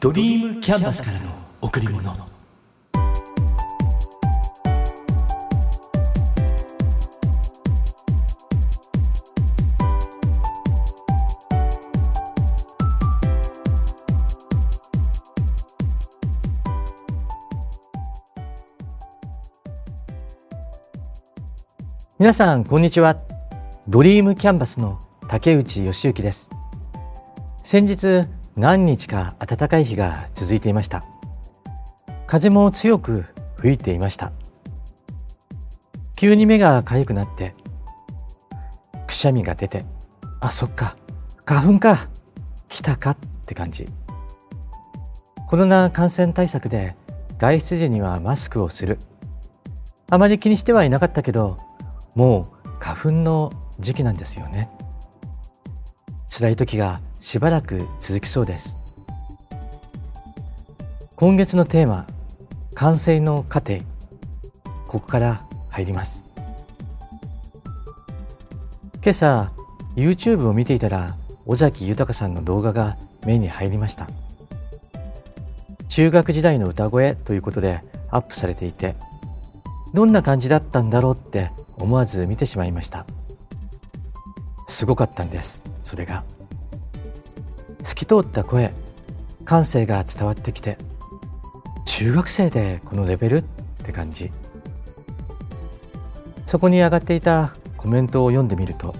ドリームキャンバスからの贈り物。皆さんこんにちは。ドリームキャンバスの竹内義之です。先日何日か暖かい日が続いていました。風も強く吹いていました。急に目が痒くなってくしゃみが出てあそっか花粉か来たかって感じ。コロナ感染対策で外出時にはマスクをする。あまり気にしてはいなかったけどもう花粉の時期なんですよね。辛い時がしばらく続きそうです。今月のテーマ完成の過程。ここから入ります。今朝 YouTube を見ていたら尾崎豊さんの動画が目に入りました。中学時代の歌声ということでアップされていてどんな感じだったんだろうって思わず見てしまいました。すごかったんですそれが。透き通った声感性が伝わってきて中学生でこのレベルって感じ。そこに上がっていたコメントを読んでみると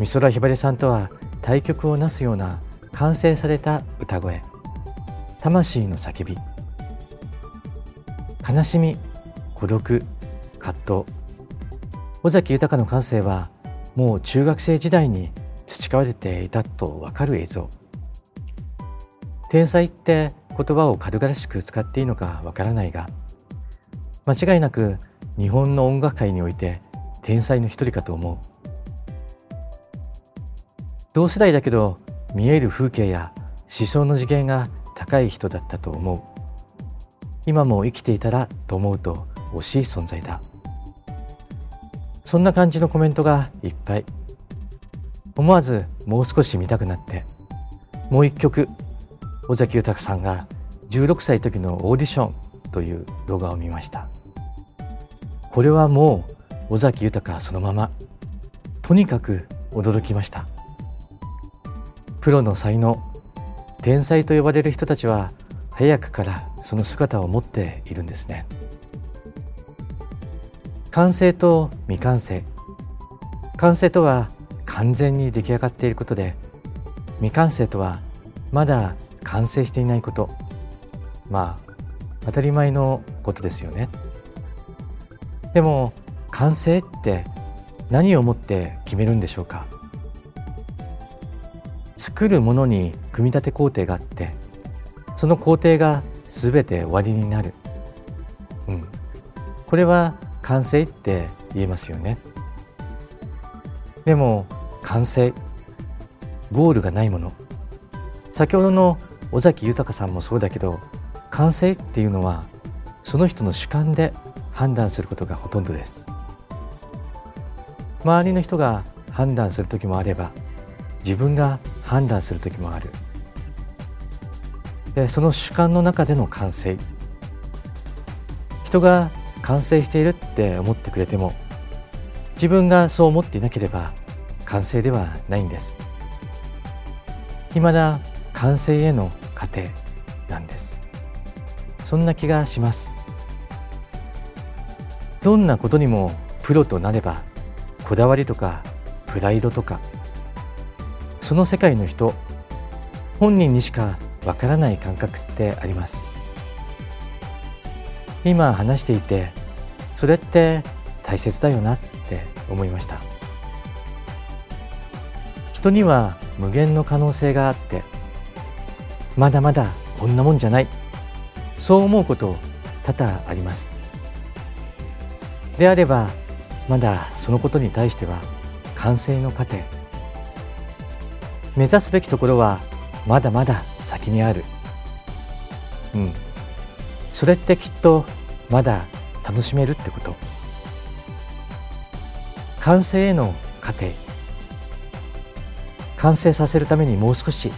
美空ひばりさんとは対極をなすような完成された歌声魂の叫び悲しみ孤独葛藤尾崎豊の感性はもう中学生時代に培われていたとわかる映像。天才って言葉を軽々しく使っていいのかわからないが間違いなく日本の音楽界において天才の一人かと思う。同世代だけど見える風景や思想の次元が高い人だったと思う。今も生きていたらと思うと惜しい存在だ。そんな感じのコメントがいっぱい。思わずもう少し見たくなって。もう一曲尾崎豊さんが16歳時のオーディションという動画を見ました。これはもう尾崎豊そのまま。とにかく驚きました。プロの才能天才と呼ばれる人たちは早くからその姿を持っているんですね。完成と未完成。完成とは完全に出来上がっていることで未完成とはまだ完成していないこと。まあ当たり前のことですよね。でも完成って何をもって決めるんでしょうか。作るものに組み立て工程があってその工程が全て終わりになる、うん、これは完成って言えますよね。でも完成。ゴールがないもの。先ほどの尾崎豊さんもそうだけど完成っていうのはその人の主観で判断することがほとんどです。周りの人が判断する時もあれば自分が判断する時もある。でその主観の中での完成。人が完成しているって思ってくれても自分がそう思っていなければ完成ではないんです。未だ完成への過程なんです。そんな気がします。どんなことにもプロとなればこだわりとかプライドとかその世界の人本人にしかわからない感覚ってあります。今話していてそれって大切だよなって思いました。人には無限の可能性があってまだまだこんなもんじゃない。そう思うこと多々あります。であればまだそのことに対しては完成の過程目指すべきところはまだまだ先にある。うん。それってきっとまだ楽しめるってこと。完成への過程。完成させるためにもう少し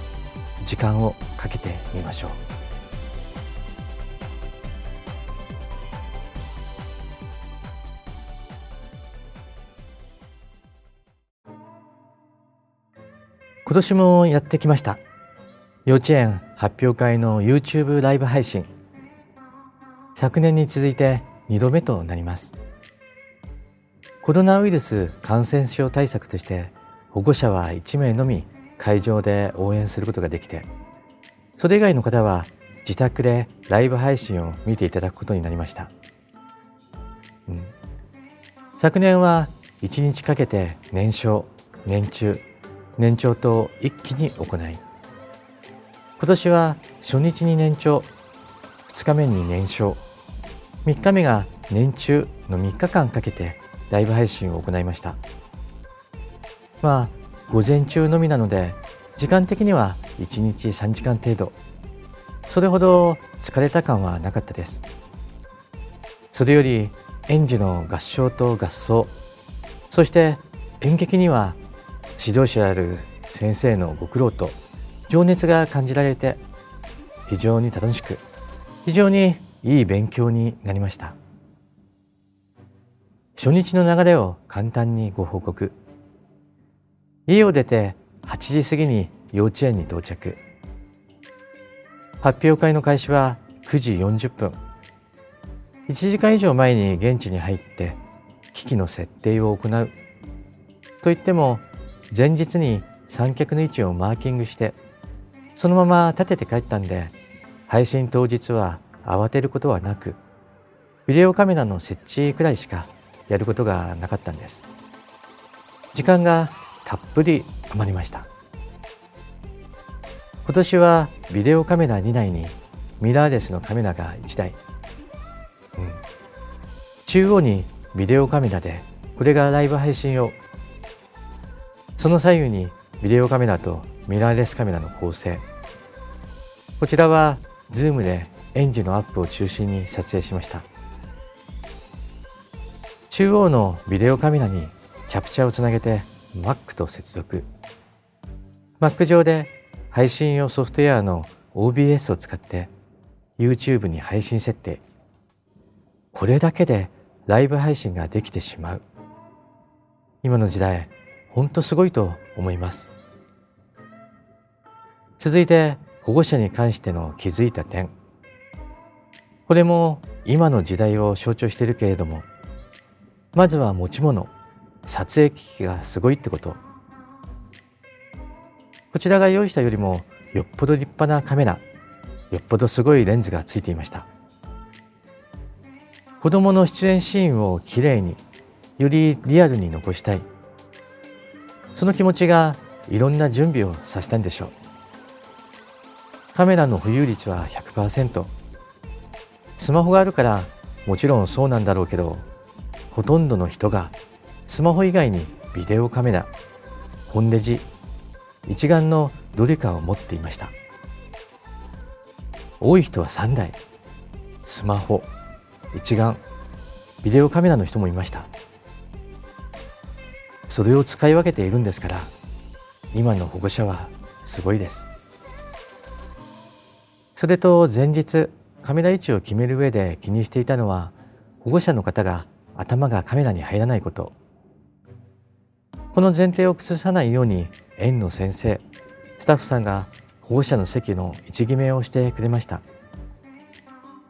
時間をかけてみましょう。今年もやってきました。幼稚園発表会の YouTube ライブ配信。昨年に続いて2度目となります。コロナウイルス感染症対策として保護者は1名のみ会場で応援することができてそれ以外の方は自宅でライブ配信を見ていただくことになりました、うん、昨年は1日かけて年少年中年長と一気に行い今年は初日に年長2日目に年少3日目が年中の3日間かけてライブ配信を行いました。まあ午前中のみなので時間的には1日3時間程度。それほど疲れた感はなかったです。それより園児の合唱と合奏。そして演劇には指導者である先生のご苦労と情熱が感じられて非常に楽しく非常にいい勉強になりました。初日の流れを簡単にご報告。家を出て8時過ぎに幼稚園に到着。発表会の開始は9時40分。1時間以上前に現地に入って機器の設定を行う。といっても前日に三脚の位置をマーキングしてそのまま立てて帰ったんで配信当日は慌てることはなくビデオカメラの設置くらいしかやることがなかったんです。時間がたっぷり余りました。今年はビデオカメラ2台にミラーレスのカメラが1台、うん、中央にビデオカメラでこれがライブ配信用。その左右にビデオカメラとミラーレスカメラの構成。こちらはズームで園児のアップを中心に撮影しました。中央のビデオカメラにキャプチャーをつなげて Mac と接続。Mac 上で配信用ソフトウェアの OBS を使って YouTube に配信設定。これだけでライブ配信ができてしまう。今の時代本当すごいと思います。続いて保護者に関しての気づいた点。これも今の時代を象徴しているけれどもまずは持ち物撮影機器がすごいってこと。こちらが用意したよりもよっぽど立派なカメラよっぽどすごいレンズがついていました。子供の出演シーンをきれいによりリアルに残したい。その気持ちがいろんな準備をさせたんでしょう。カメラの保有率は100%スマホがあるからもちろんそうなんだろうけどほとんどの人がスマホ以外にビデオカメラ本デジ一眼のどれかを持っていました。多い人は3台スマホ一眼ビデオカメラの人もいました。それを使い分けているんですから今の保護者はすごいです。それと前日カメラ位置を決める上で気にしていたのは保護者の方が頭がカメラに入らないこと。この前提を崩さないように園の先生スタッフさんが保護者の席の位置決めをしてくれました。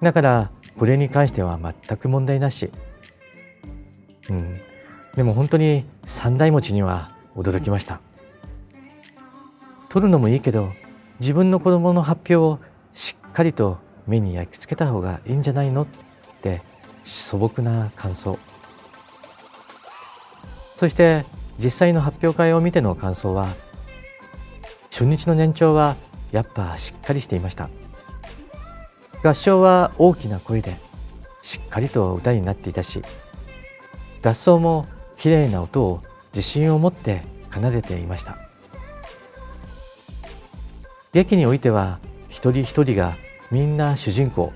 だからこれに関しては全く問題なし。うん。でも本当に三台持ちには驚きました。撮るのもいいけど自分の子供の発表をしっかりと目に焼き付けた方がいいんじゃないの？って素朴な感想。そして実際の発表会を見ての感想は初日の年長はやっぱしっかりしていました。合唱は大きな声でしっかりと歌になっていたし合奏も綺麗な音を自信を持って奏でていました。劇においては一人一人がみんな主人公。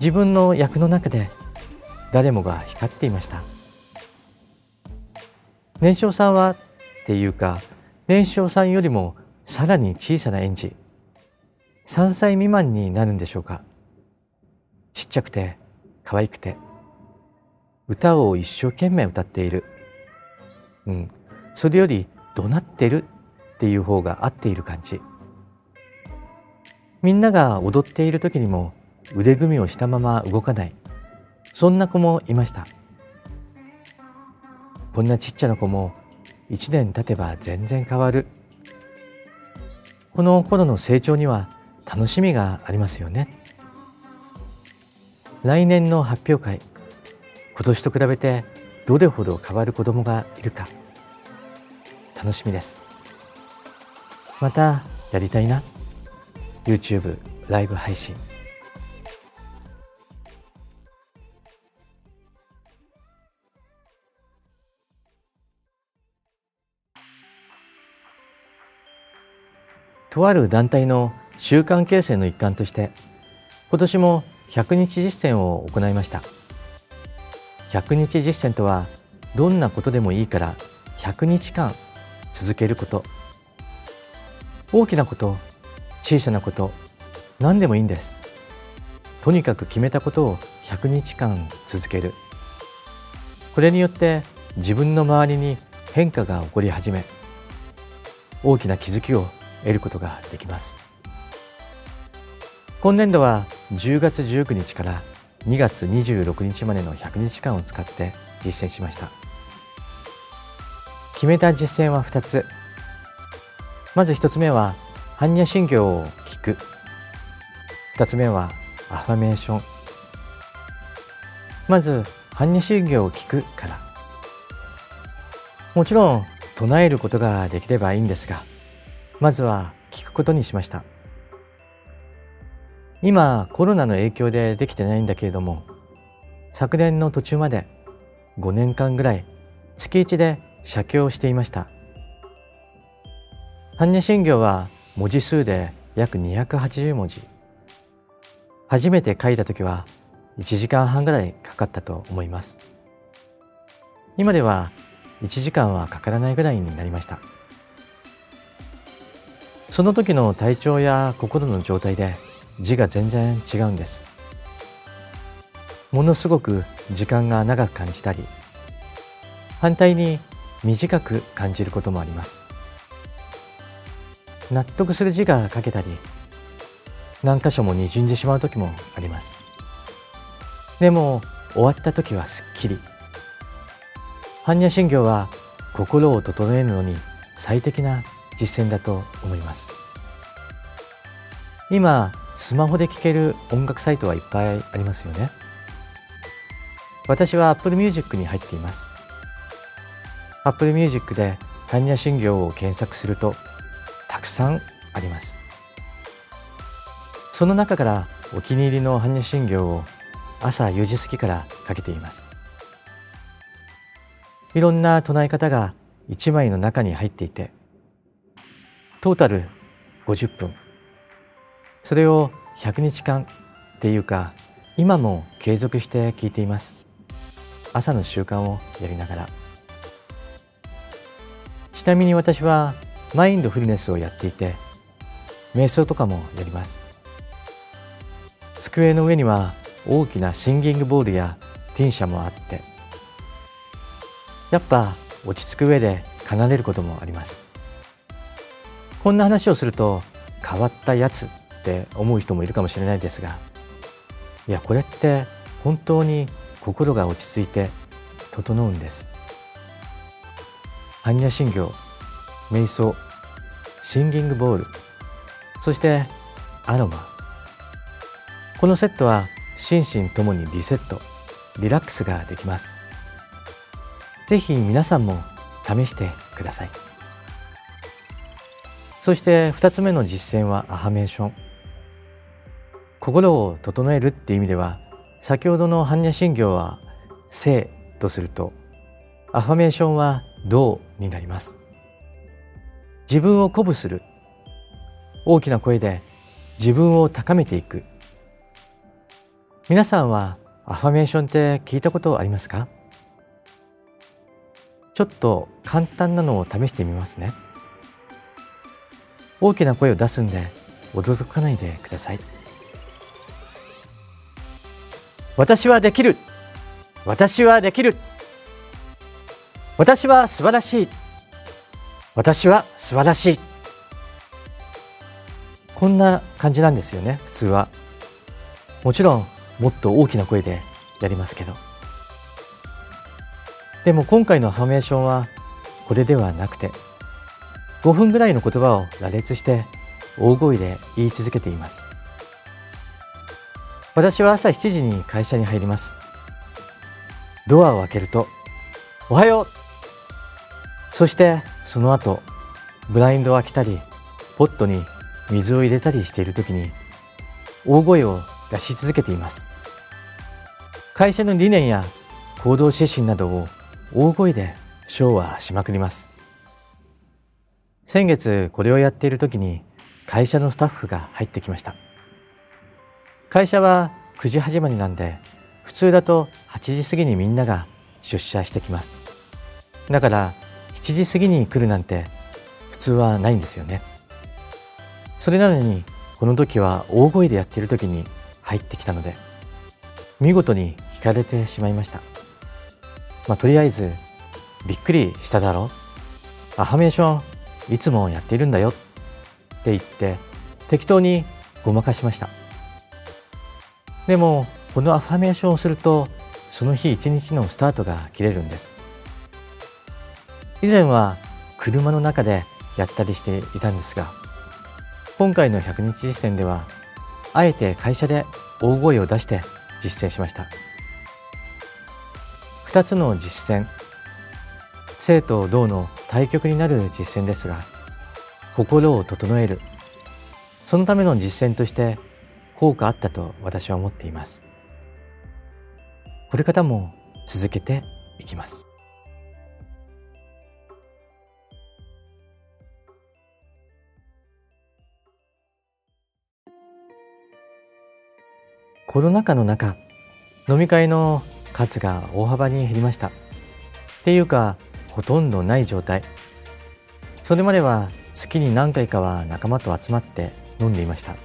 自分の役の中で誰もが光っていました。年少さんはっていうか年少さんよりもさらに小さな園児3歳未満になるんでしょうか。ちっちゃくて可愛くて。歌を一生懸命歌っている。うん。それより怒鳴ってるっていう方が合っている感じ。みんなが踊っている時にも腕組みをしたまま動かない。そんな子もいました。こんなちっちゃな子も1年経てば全然変わる。この頃の成長には楽しみがありますよね。来年の発表会今年と比べてどれほど変わる子供がいるか楽しみです。またやりたいな。YouTube ライブ配信。とある団体の習慣形成の一環として今年も100日実践を行いました。100日実践とはどんなことでもいいから100日間続けること。大きなこと小さなこと何でもいいんです。とにかく決めたことを100日間続ける。これによって自分の周りに変化が起こり始め大きな気づきを得ることができます。今年度は10月19日から2月26日までの100日間を使って実践しました。決めた実践は2つ。まず1つ目は般若心経を聞く。2つ目はアファメーション。まず般若心経を聞くから。もちろん唱えることができればいいんですがまずは聞くことにしました。今コロナの影響でできてないんだけれども昨年の途中まで5年間ぐらい月1で写経をしていました。般若心経は文字数で約280文字。初めて書いた時は1時間半ぐらいかかったと思います。今では1時間はかからないぐらいになりました。その時の体調や心の状態で字が全然違うんです。ものすごく時間が長く感じたり反対に短く感じることもあります。納得する字が書けたり何箇所もにじんでしまう時もあります。でも終わった時はすっきり。般若心経は心を整えるのに最適な実践だと思います。今スマホで聴ける音楽サイトはいっぱいありますよね。私は Apple Music に入っています。Apple Music で般若心経を検索するとたくさんあります。その中からお気に入りの般若心経を朝4時過ぎからかけています。いろんな唱え方が1枚の中に入っていてトータル50分。それを100日間っていうか今も継続して聞いています。朝の習慣をやりながら。ちなみに私はマインドフルネスをやっていて瞑想とかもやります。机の上には大きなシンギングボールやティンシャもあってやっぱ落ち着く上で奏でることもあります。こんな話をすると変わったやつって思う人もいるかもしれないですがいやこれって本当に心が落ち着いて整うんです。般若心経瞑想シンギングボールそしてアロマ。このセットは心身ともにリセットリラックスができます。ぜひ皆さんも試してください。そして2つ目の実践はアハメーション。心を整えるっていう意味では先ほどの般若心経は「静」とするとアファメーションは「動」になります。自分を鼓舞する。大きな声で自分を高めていく。皆さんはアファメーションって聞いたことありますか？ちょっと簡単なのを試してみますね。大きな声を出すんで驚かないでください。私はできる。私はできる。私は素晴らしい。私は素晴らしい。こんな感じなんですよね普通は。もちろんもっと大きな声でやりますけど。でも今回のハメーションはこれではなくて5分ぐらいの言葉を羅列して大声で言い続けています。私は朝7時に会社に入ります。ドアを開けると「おはよう!」そしてその後ブラインドを開けたりポットに水を入れたりしている時に大声を出し続けています。会社の理念や行動指針などを大声で昭和しまくります。先月これをやっている時に会社のスタッフが入ってきました。会社は9時始まりなんで普通だと8時過ぎにみんなが出社してきます。だから7時過ぎに来るなんて普通はないんですよね。それなのにこの時は大声でやっている時に入ってきたので見事に聞かれてしまいました。まあ、とりあえずびっくりしただろアファメーションいつもやっているんだよ。って言って適当にごまかしました。でもこのアファメーションをするとその日一日のスタートが切れるんです。以前は車の中でやったりしていたんですが今回の100日実践ではあえて会社で大声を出して実践しました。2つの実践生と動の対極になる実践ですが心を整える。そのための実践として効果あったと私は思っています。これからも続けていきます。コロナ禍の中飲み会の数が大幅に減りました。っていうかほとんどない状態。それまでは月に何回かは仲間と集まって飲んでいました。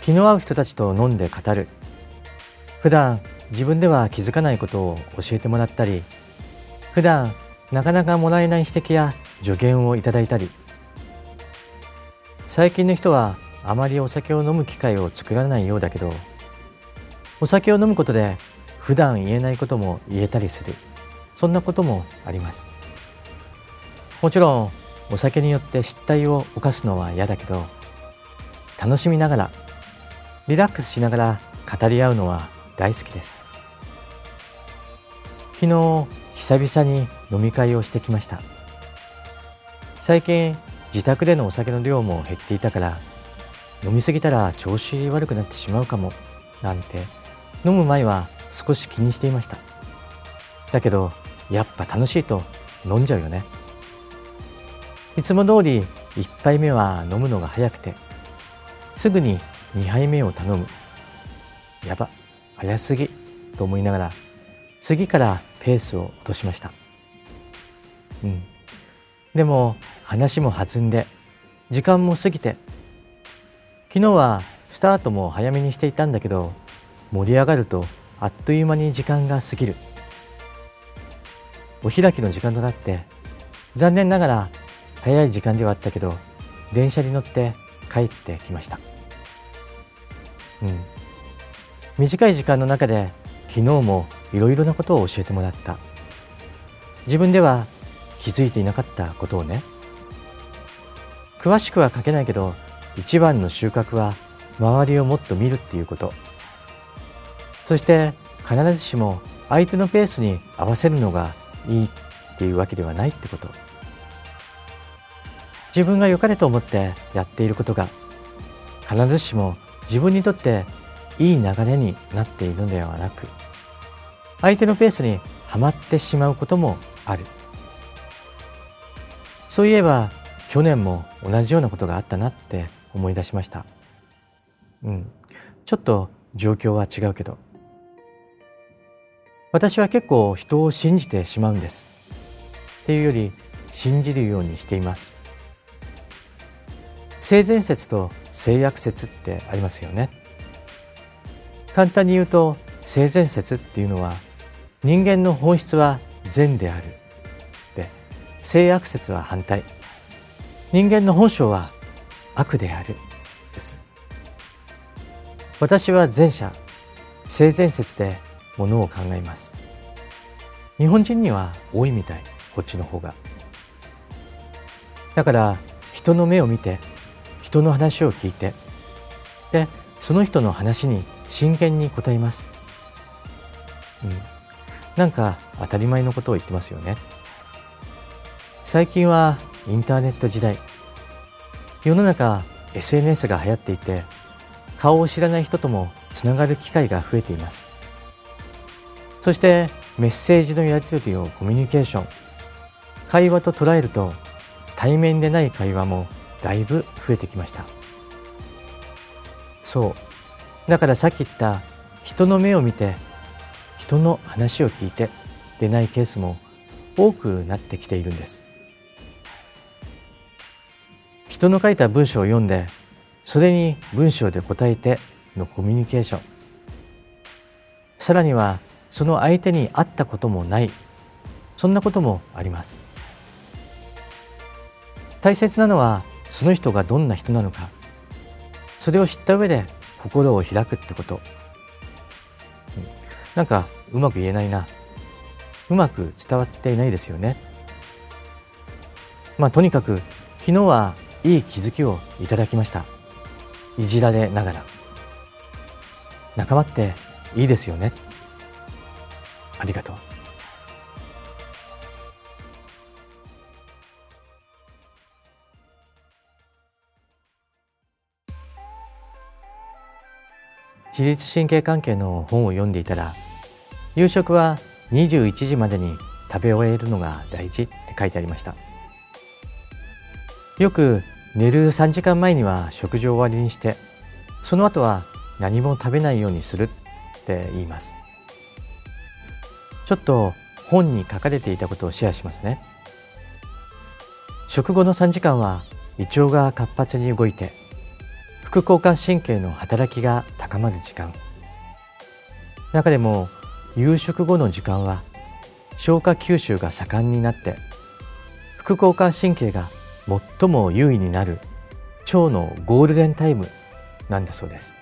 気の合う人たちと飲んで語る。普段自分では気づかないことを教えてもらったり普段なかなかもらえない指摘や助言をいただいたり。最近の人はあまりお酒を飲む機会を作らないようだけどお酒を飲むことで普段言えないことも言えたりする。そんなこともあります。もちろんお酒によって失態を犯すのは嫌だけど楽しみながらリラックスしながら語り合うのは大好きです。昨日久々に飲み会をしてきました。最近自宅でのお酒の量も減っていたから飲みすぎたら調子悪くなってしまうかもなんて。飲む前は少し気にしていました。だけどやっぱ楽しいと飲んじゃうよね。いつも通り1杯目は飲むのが早くてすぐに2杯目を頼む。やば早すぎと思いながら次からペースを落としました。うん。でも話も弾んで時間も過ぎて昨日はスタートも早めにしていたんだけど盛り上がるとあっという間に時間が過ぎる。お開きの時間となって残念ながら早い時間ではあったけど電車に乗って帰ってきました。うん。短い時間の中で昨日もいろいろなことを教えてもらった。自分では気づいていなかったことをね。詳しくは書けないけど一番の収穫は周りをもっと見るっていうこと。そして必ずしも相手のペースに合わせるのがいいっていうわけではないってこと。自分が良かれと思ってやっていることが必ずしも自分にとっていい流れになっているのではなく相手のペースにはまってしまうこともある。そういえば去年も同じようなことがあったなって思い出しました。うん。ちょっと状況は違うけど。私は結構人を信じてしまうんです。っていうより信じるようにしています。性善説と性悪説ってありますよね。簡単に言うと性善説っていうのは人間の本質は善である。で性悪説は反対。人間の本性は悪であるです。私は前者性善説でものを考えます。日本人には多いみたいこっちの方が。だから人の目を見て人の話を聞いてでその人の話に真剣に答えます、うん、なんか当たり前のことを言ってますよね。最近はインターネット時代世の中 SNS が流行っていて顔を知らない人ともつながる機会が増えています。そしてメッセージのやり取りをコミュニケーション会話と捉えると対面でない会話もだいぶ増えてきました。そう。だからさっき言った人の目を見て人の話を聞いてでないケースも多くなってきているんです。人の書いた文章を読んでそれに文章で答えてのコミュニケーション。さらにはその相手に会ったこともない。そんなこともあります。大切なのはその人がどんな人なのか。それを知った上で心を開くってこと、なんかうまく言えないな。うまく伝わっていないですよね。まあとにかく昨日はいい気づきをいただきました。いじられながら。仲間っていいですよね。ありがとう。自律神経関係の本を読んでいたら夕食は21時までに食べ終えるのが大事って書いてありました。よく寝る3時間前には食事を終わりにしてその後は何も食べないようにするって言います。ちょっと本に書かれていたことをシェアしますね。食後の3時間は胃腸が活発に動いて副交感神経の働きが高まる時間。中でも夕食後の時間は消化吸収が盛んになって副交感神経が最も優位になる腸のゴールデンタイムなんだそうです。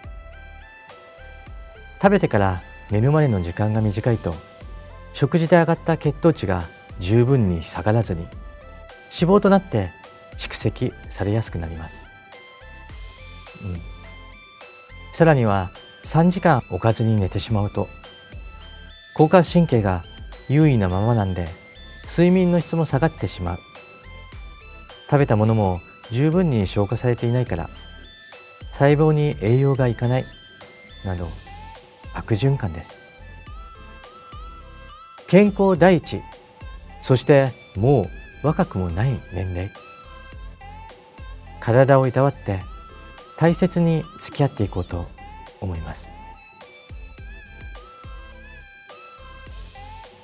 食べてから寝るまでの時間が短いと食事で上がった血糖値が十分に下がらずに脂肪となって蓄積されやすくなります、うん、さらには3時間おかずに寝てしまうと交感神経が優位なままなんで睡眠の質も下がってしまう。食べたものも十分に消化されていないから。細胞に栄養がいかないなど悪循環です。健康第一。そしてもう若くもない年齢。体をいたわって大切に付き合っていこうと思います。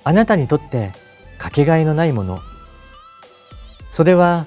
あなたにとってかけがえのないもの。それは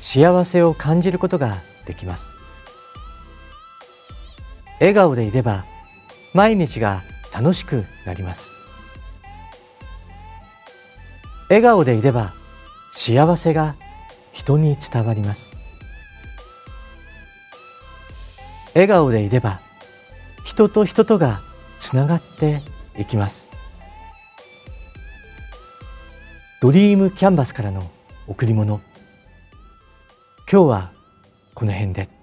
幸せを感じることができます。笑顔でいれば毎日が楽しくなります。笑顔でいれば幸せが人に伝わります。笑顔でいれば人と人とがつながっていきます。ドリームキャンバスからの贈り物。今日はこの辺で。